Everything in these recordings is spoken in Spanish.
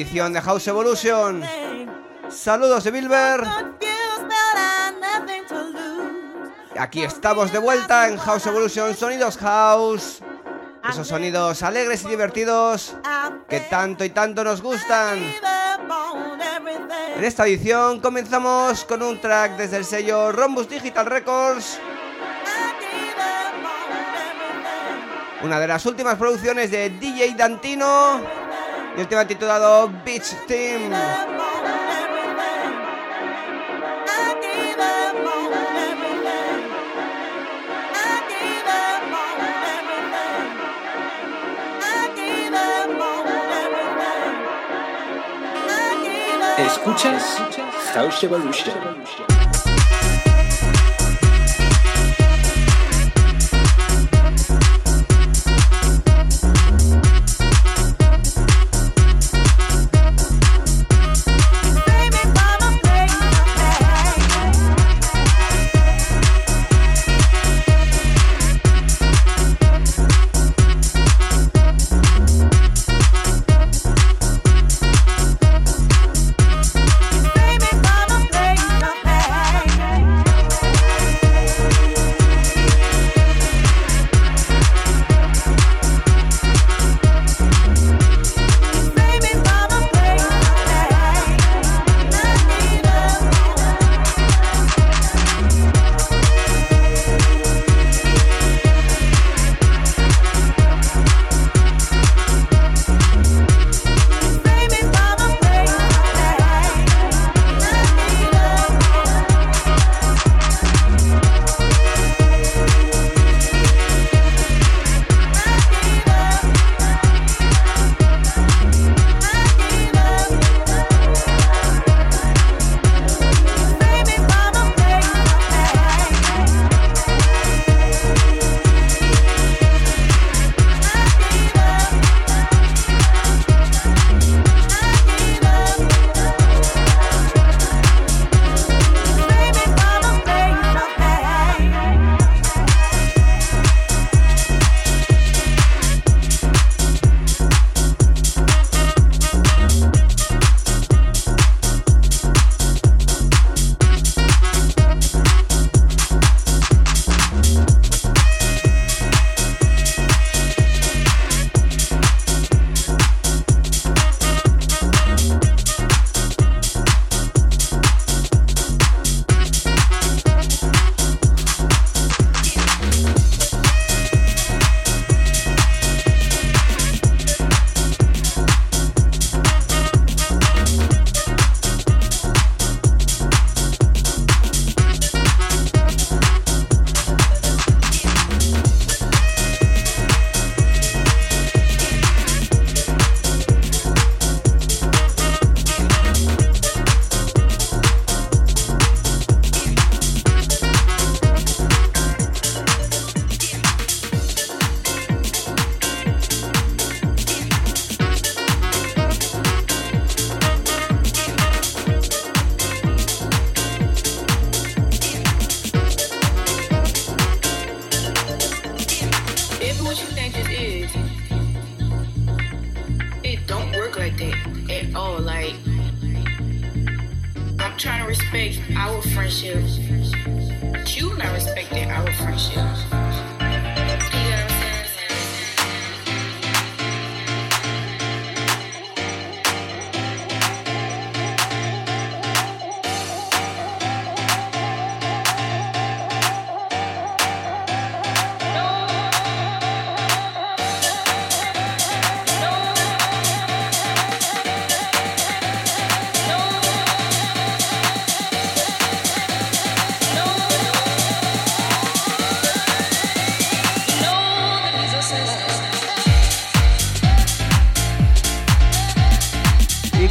Edición de House Evolution. Saludos de Bilber. Aquí estamos de vuelta en House Evolution Sonidos House. Esos sonidos alegres y divertidos que tanto y tanto nos gustan. En esta edición comenzamos con un track desde el sello Rombus Digital Records una de las últimas producciones de DJ Dantino y el tema titulado Beach Team. Escuchas House Evolution.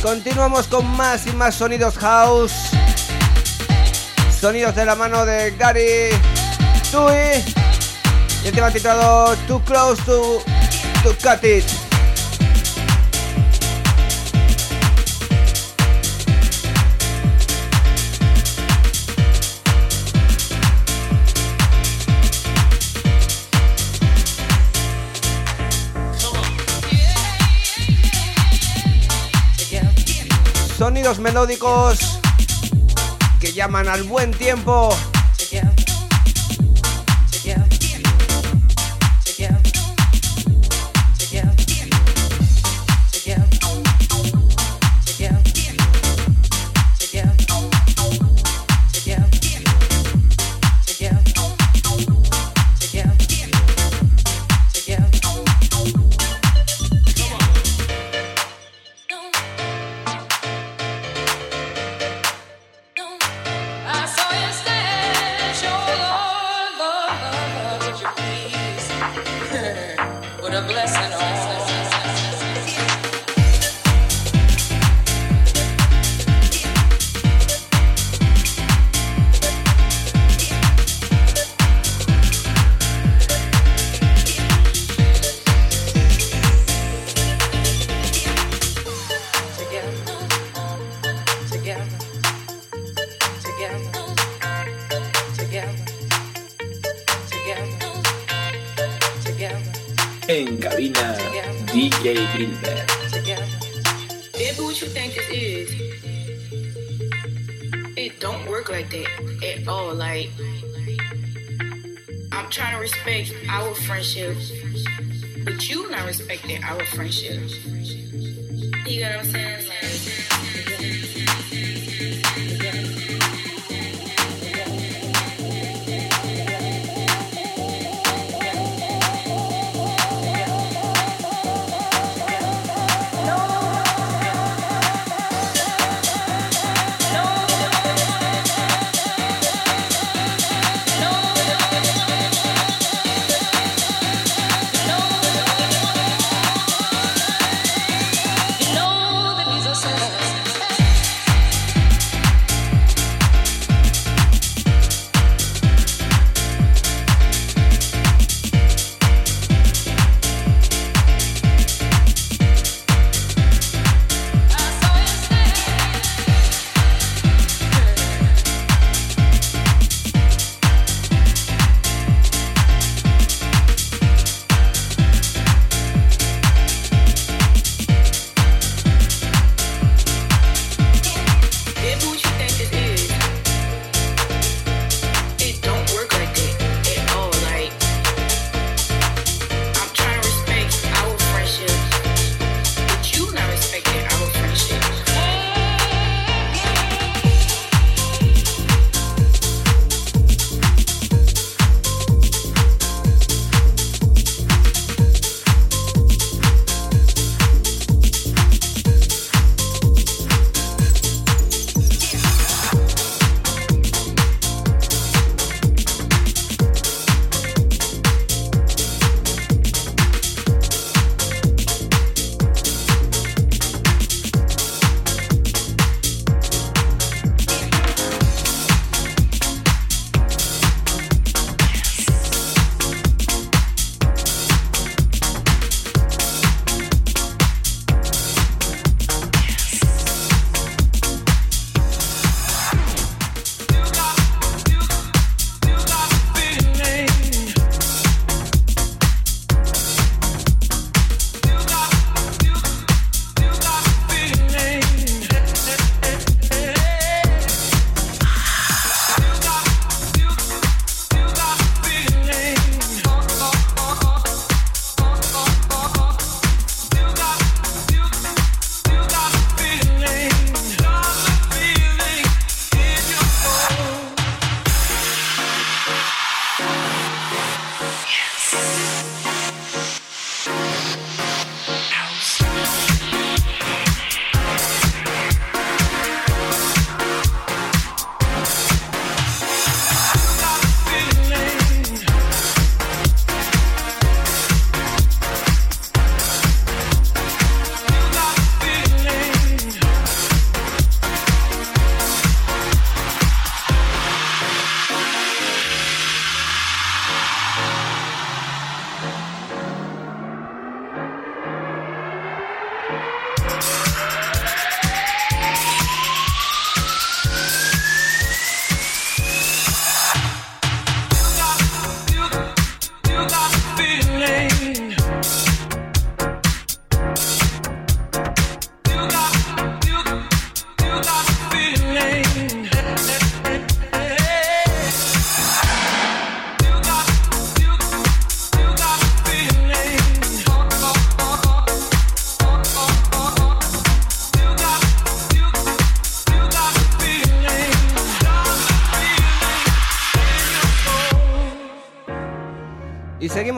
Continuamos con más y más sonidos house. Sonidos de la mano de Gary Tui. Y el tema titulado Too Close to, to Cut It. Melódicos que llaman al buen tiempo. I'm trying to respect our friendship, but you not respecting our friendship. You know what I'm saying? Like,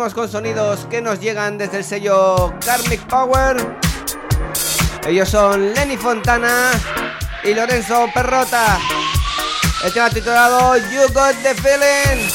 con sonidos que nos llegan desde el sello Karmic Power. Ellos son Lenny Fontana y Lorenzo Perrota. El tema titulado You Got the Feeling.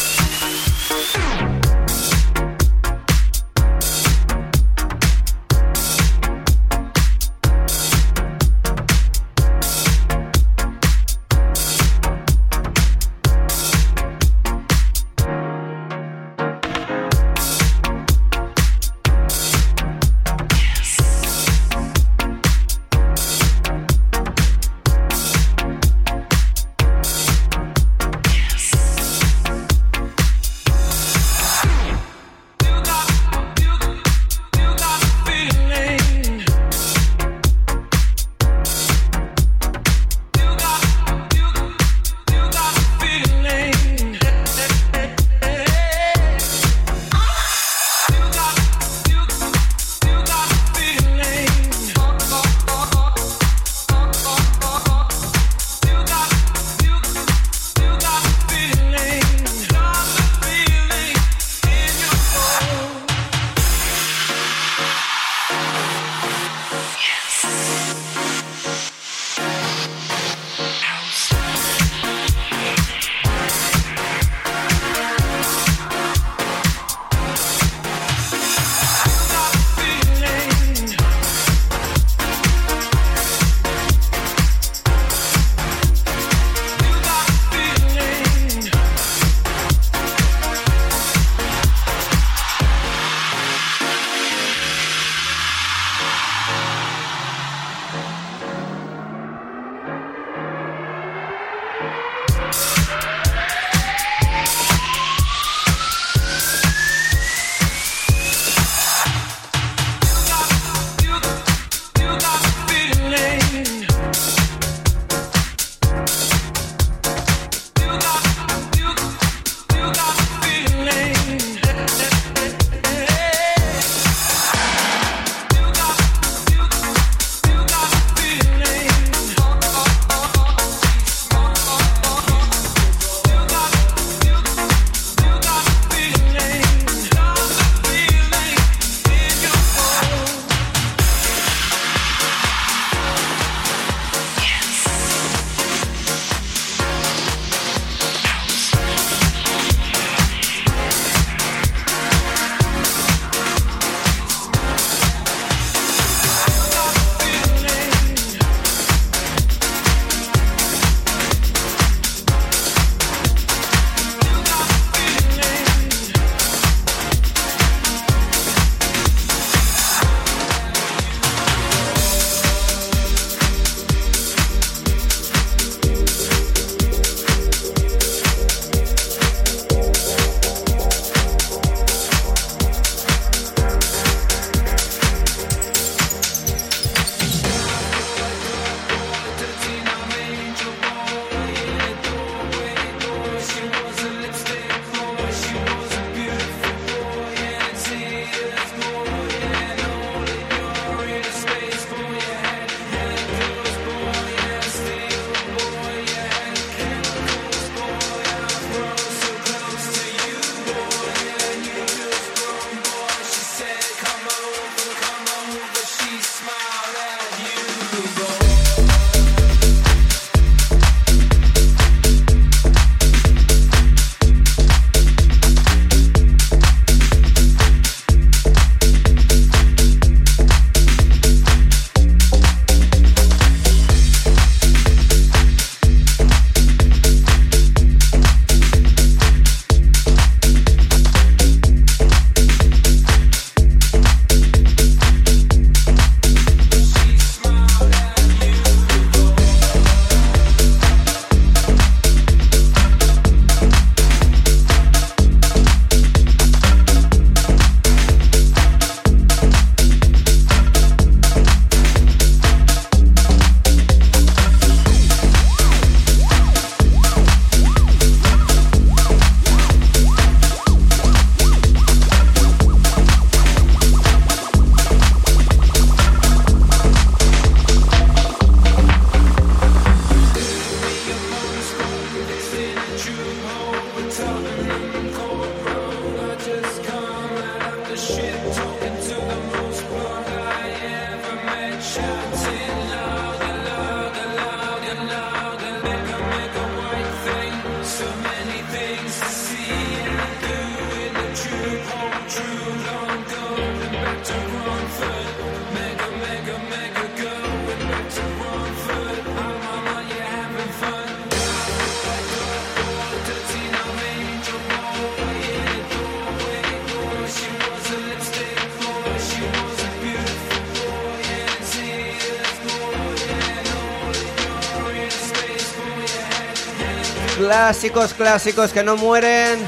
Clásicos, clásicos que no mueren,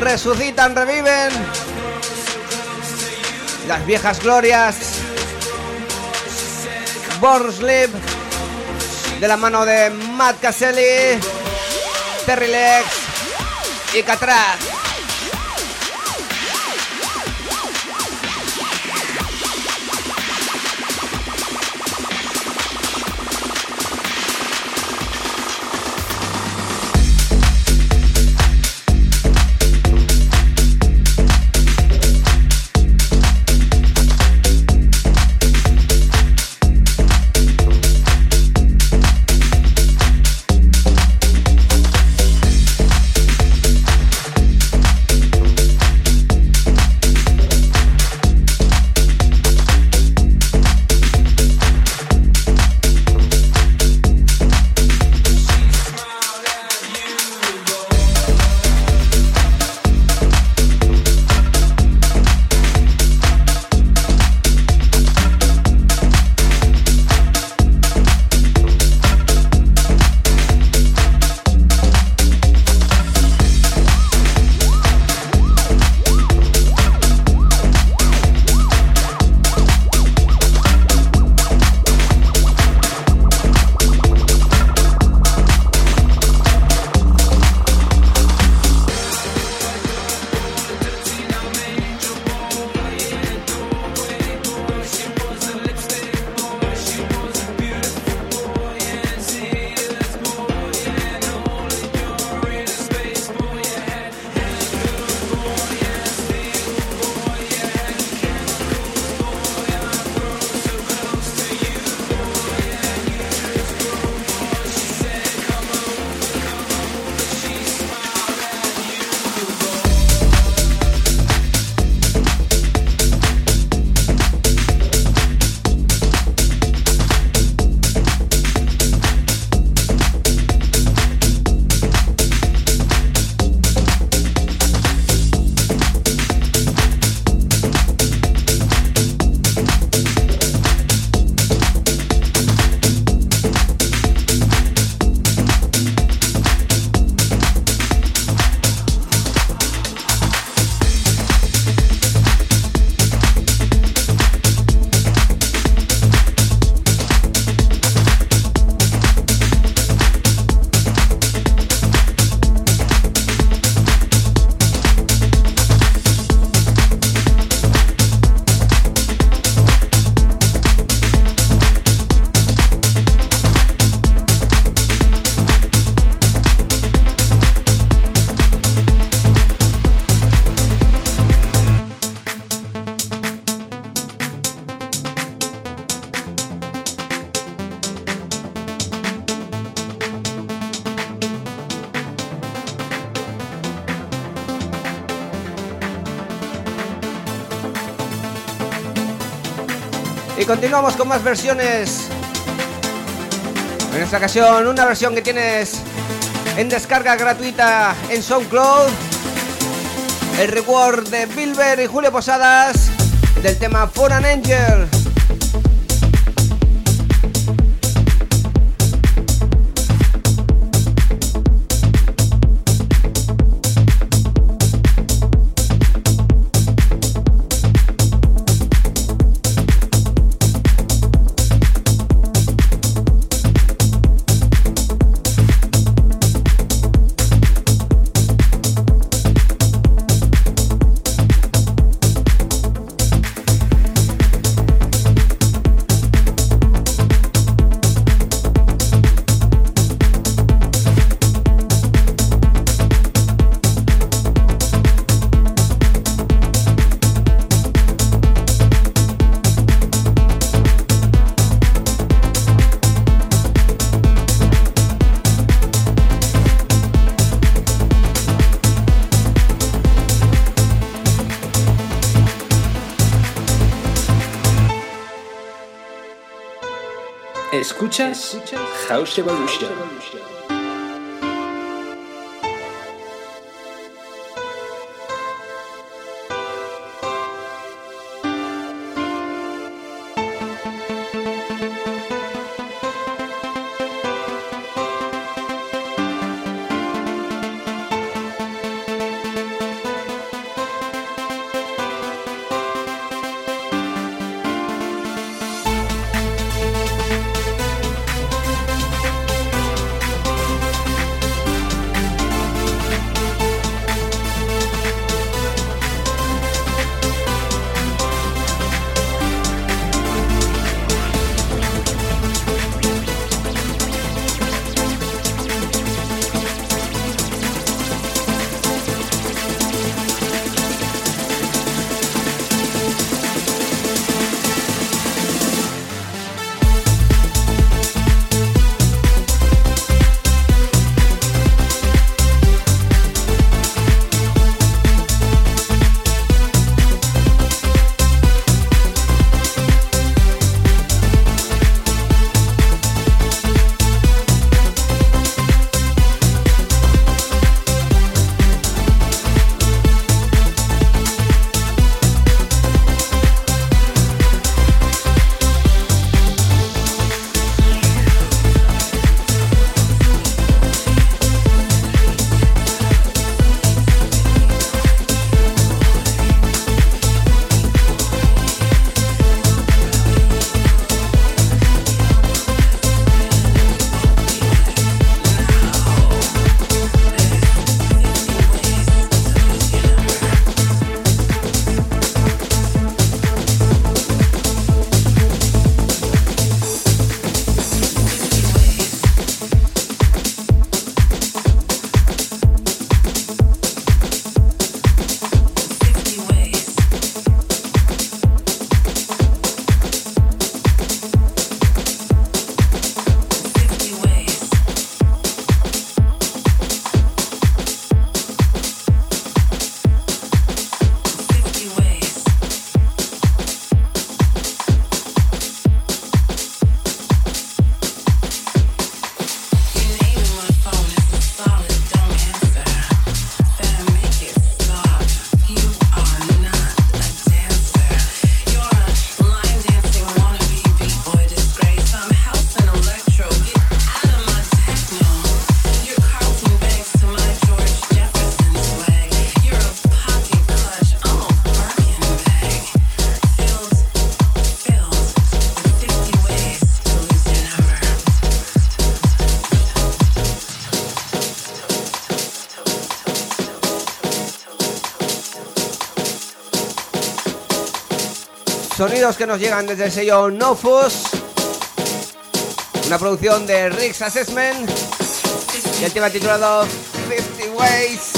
resucitan, reviven. Las viejas glorias. Born Sleep, de la mano de Matt Caselli, Terry Lex y Catraz. Continuamos con más versiones. En esta ocasión, una versión que tienes en descarga gratuita en SoundCloud. El reward de Bilber y Julio Posadas del tema For an Angel. Escuchas House Evolution. Que nos llegan desde el sello Nofus. Una producción de Rick's Assessment. Y el tema titulado 50 Ways.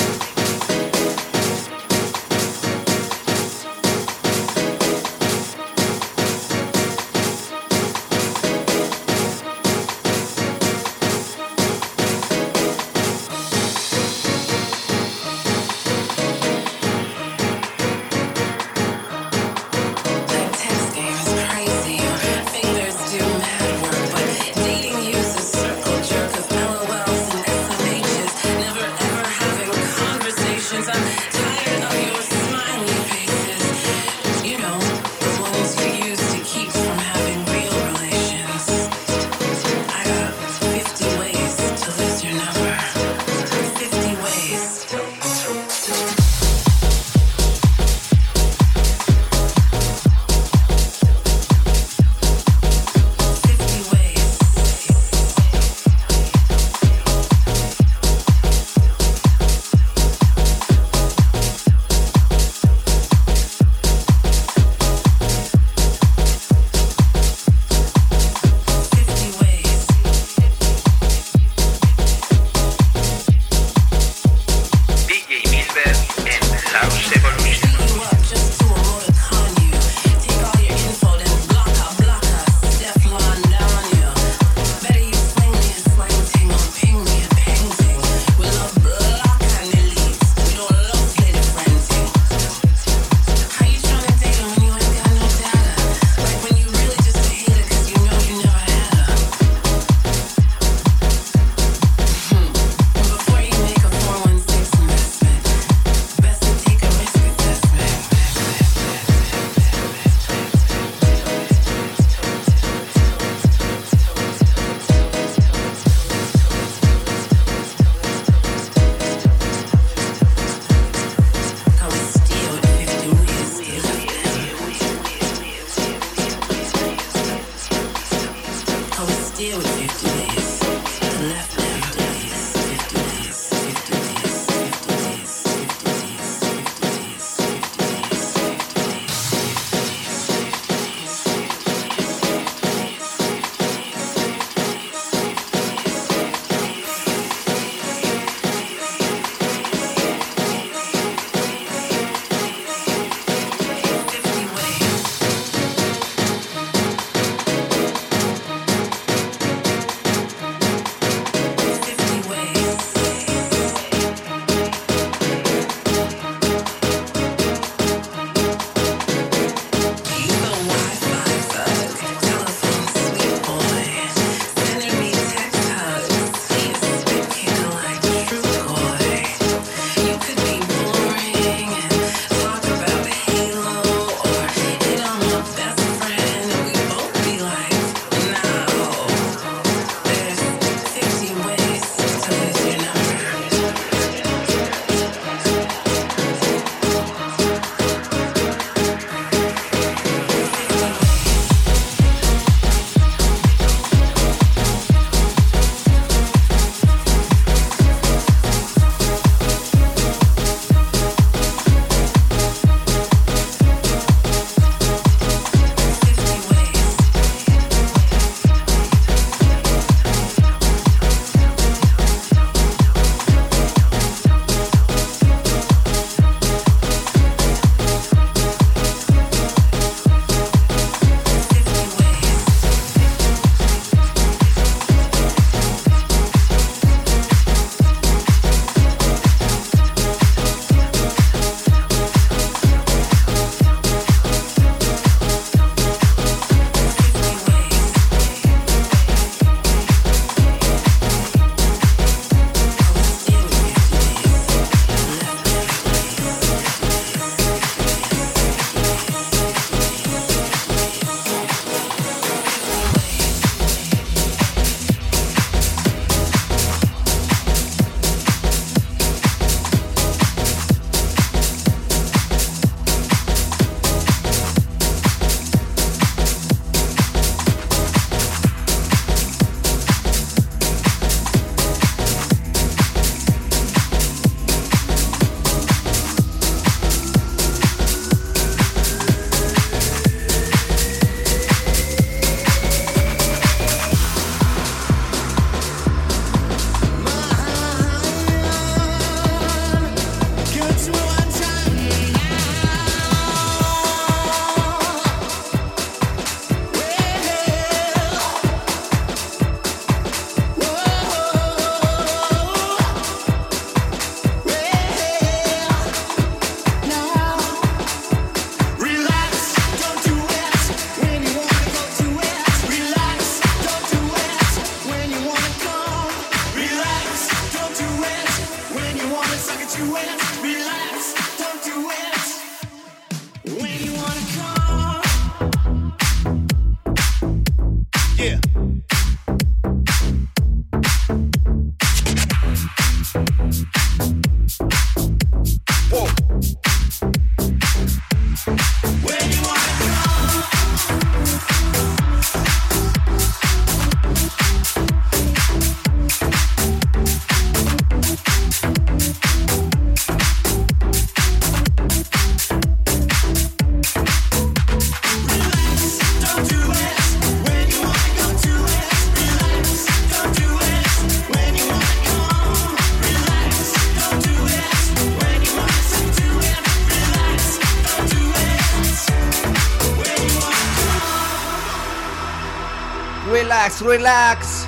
Relax.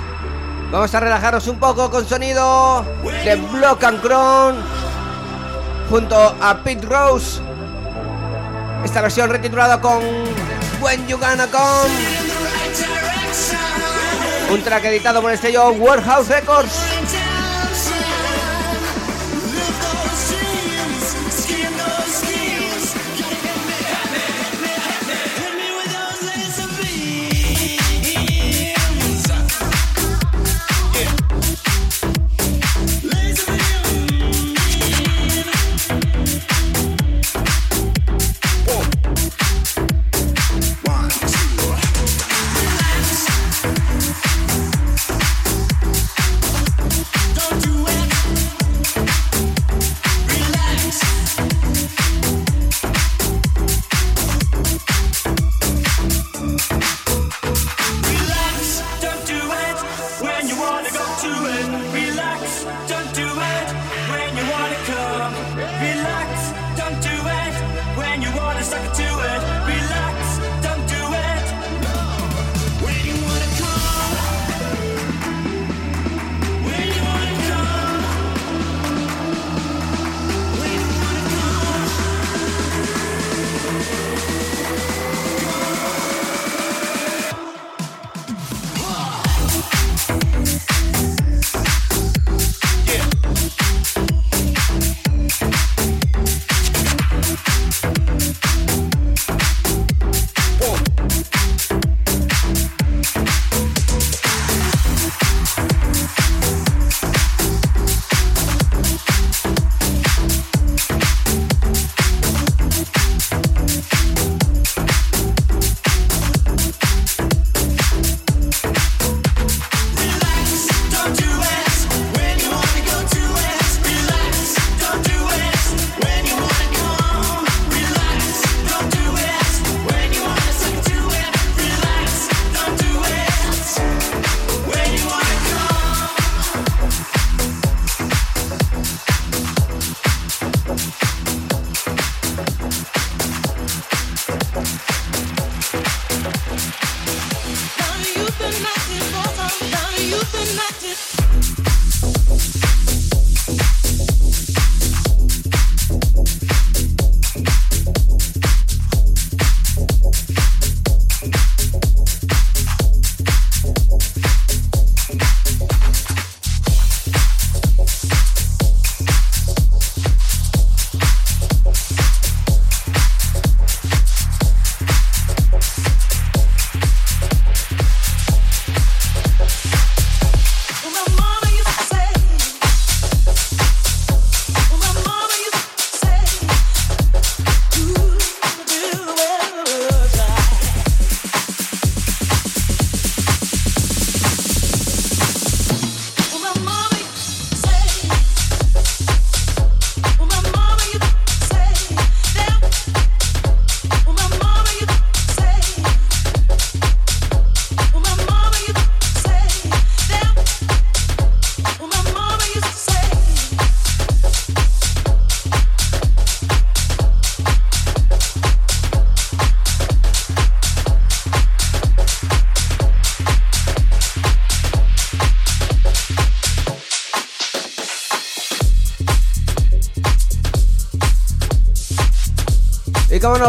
Vamos a relajarnos un poco con sonido de Block and Crown junto a Pete Rose. Esta versión retitulada con When You Gonna Come. Un track editado por el Warehouse Records.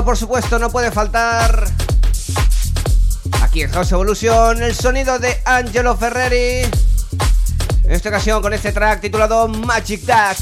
Por supuesto, no puede faltar aquí en House Evolution el sonido de Angelo Ferreri. En esta ocasión con este track titulado Magic Dad.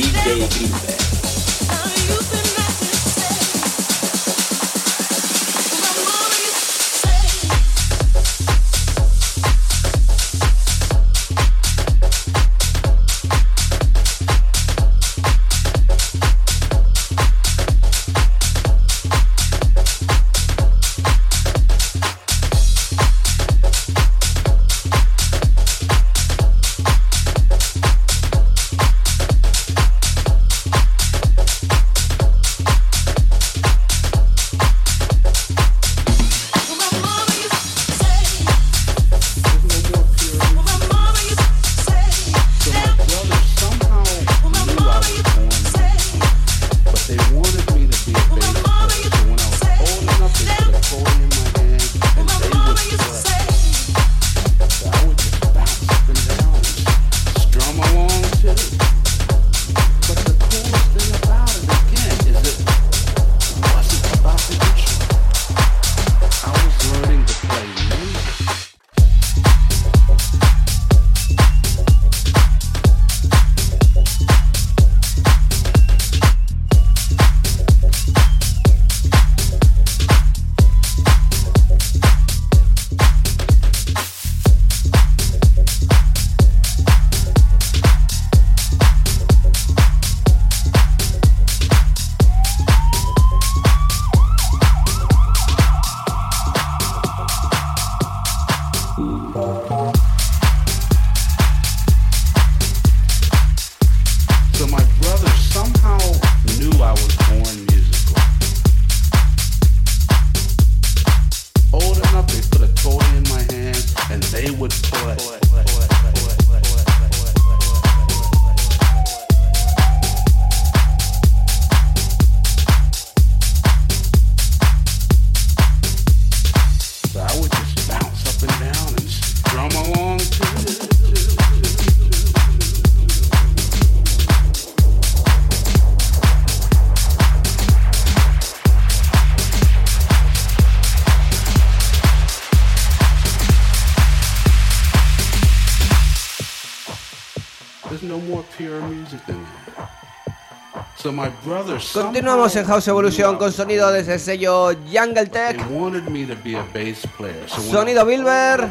DJ baby. Continuamos en House Evolution con sonido desde el sello Jungle Tech. Sonido Bilber.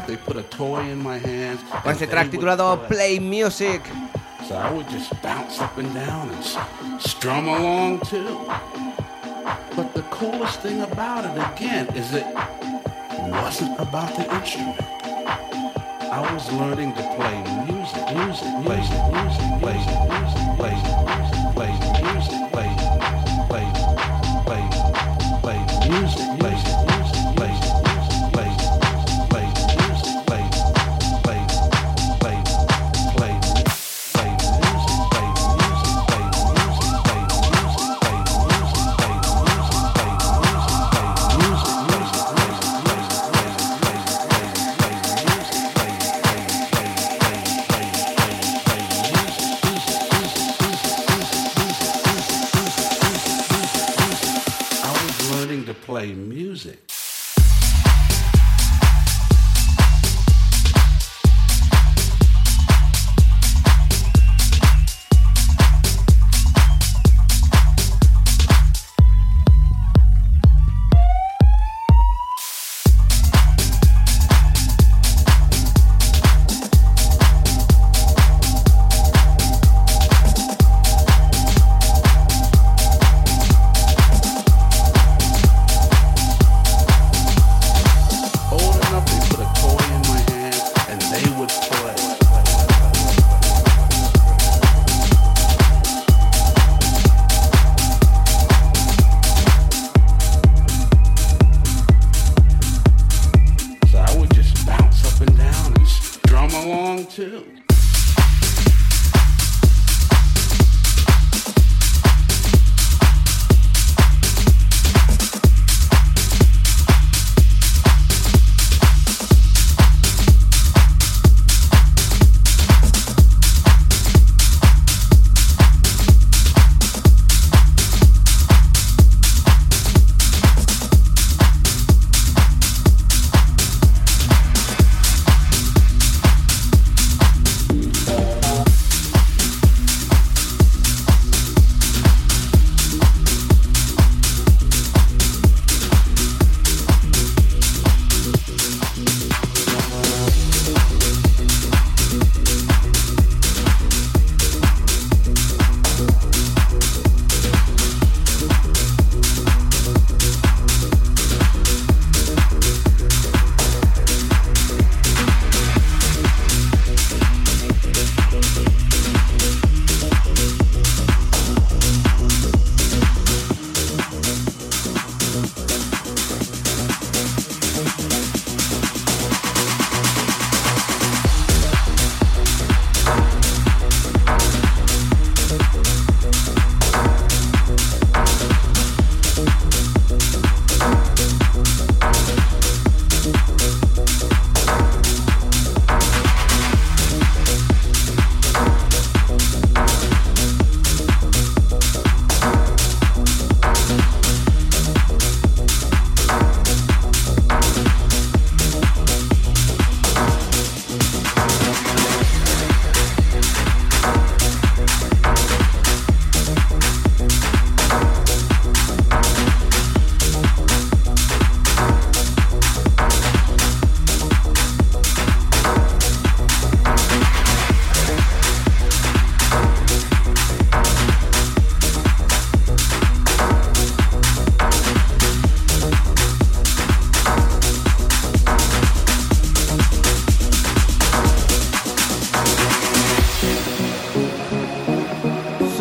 Con este track titulado Play Music. So I would just bounce up and down and strum along too. But the coolest thing about it again is it wasn't about the instrument. I was learning to play music, music, music, music, play music, play music, play music,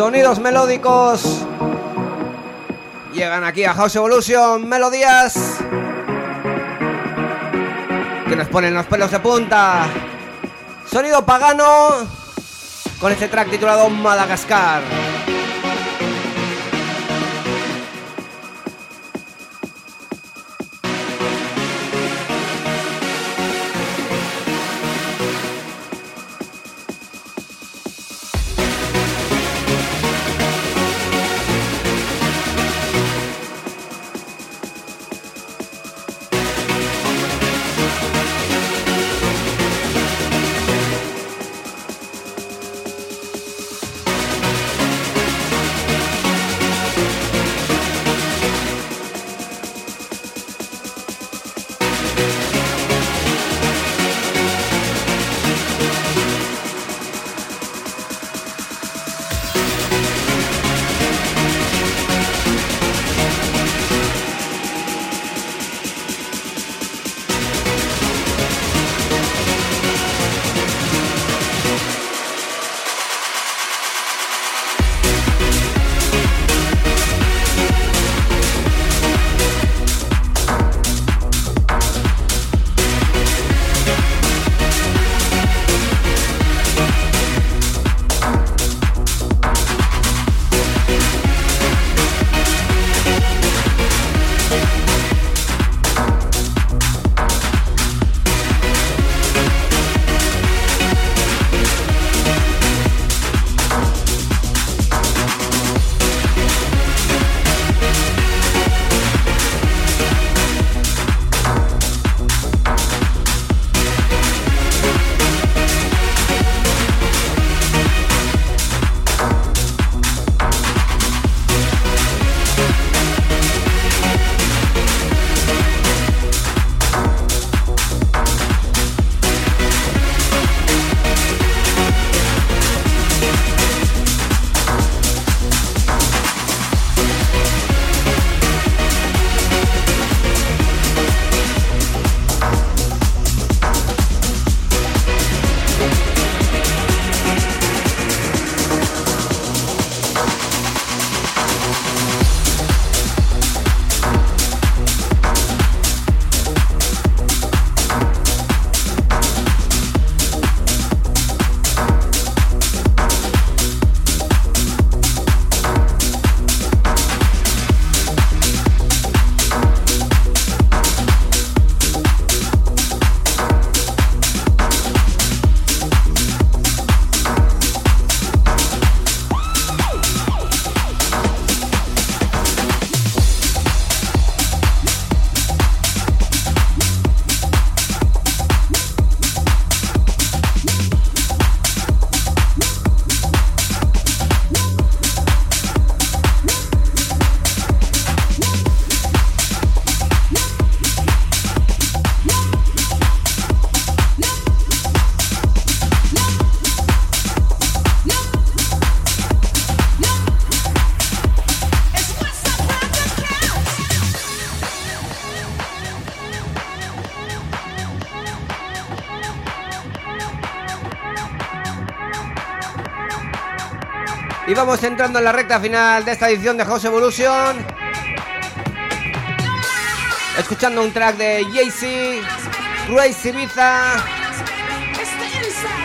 Sonidos melódicos. Llegan aquí a House Evolution, melodías que nos ponen los pelos de punta. Sonido pagano con este track titulado Madagascar. Y vamos entrando en la recta final de esta edición de House Evolution. Escuchando un track de Jay-Z, Crazy Ibiza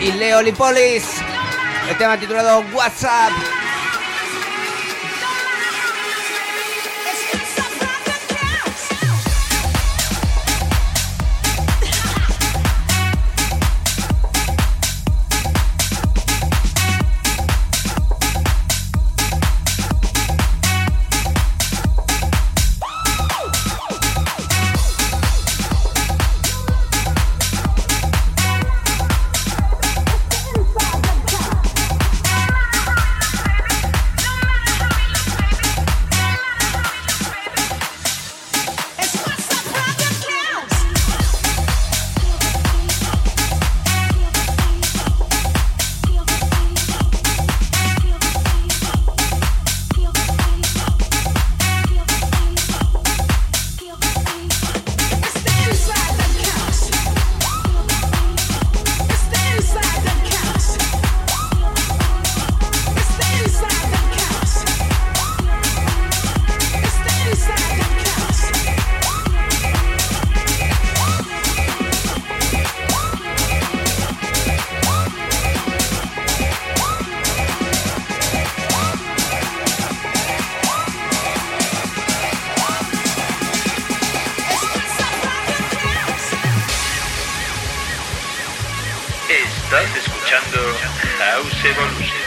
y Leo Lipolis. El tema titulado WhatsApp. Estás escuchando House Evolution.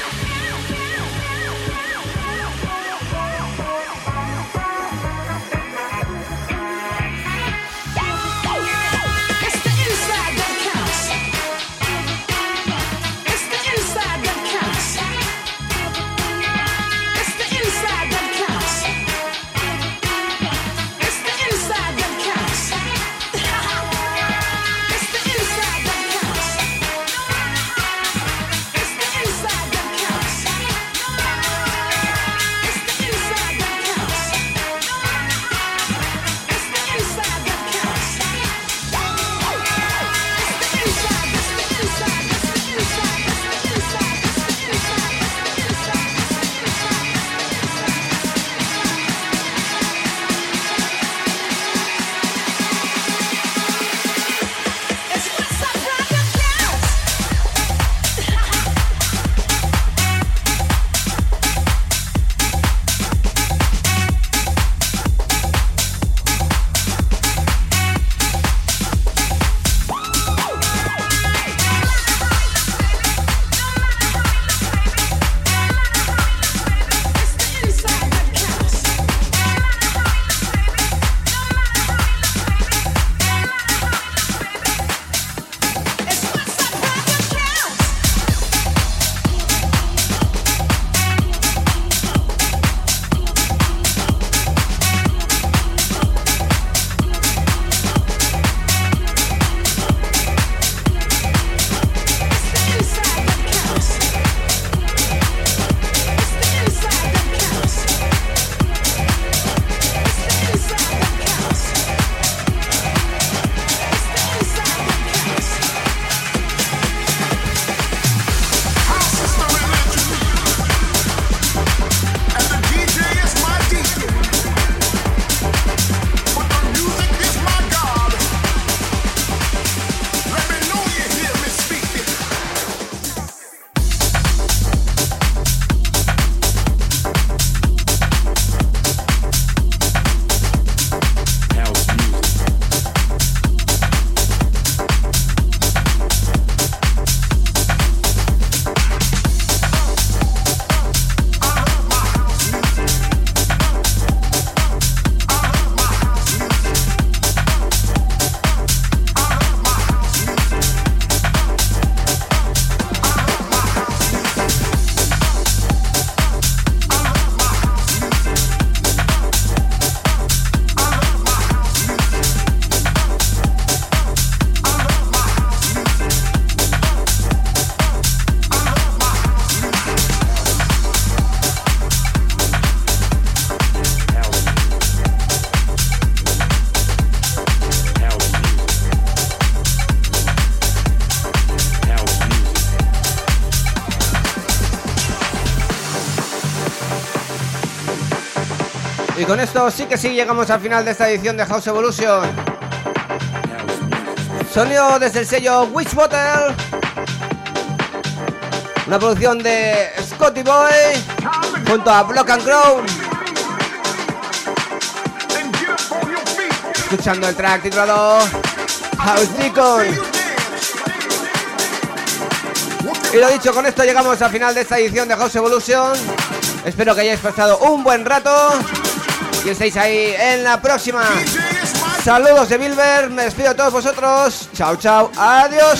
Sí que sí llegamos al final de esta edición de House Evolution. Sonido desde el sello Witch Bottle. Una producción de Scotty Boy junto a Block and Crown. Escuchando el track titulado House Deacon. Y lo dicho, con esto llegamos al final de esta edición de House Evolution. Espero que hayáis pasado un buen rato y estéis ahí en la próxima. Saludos de Bilber, me despido de todos vosotros. Chao, chao, adiós.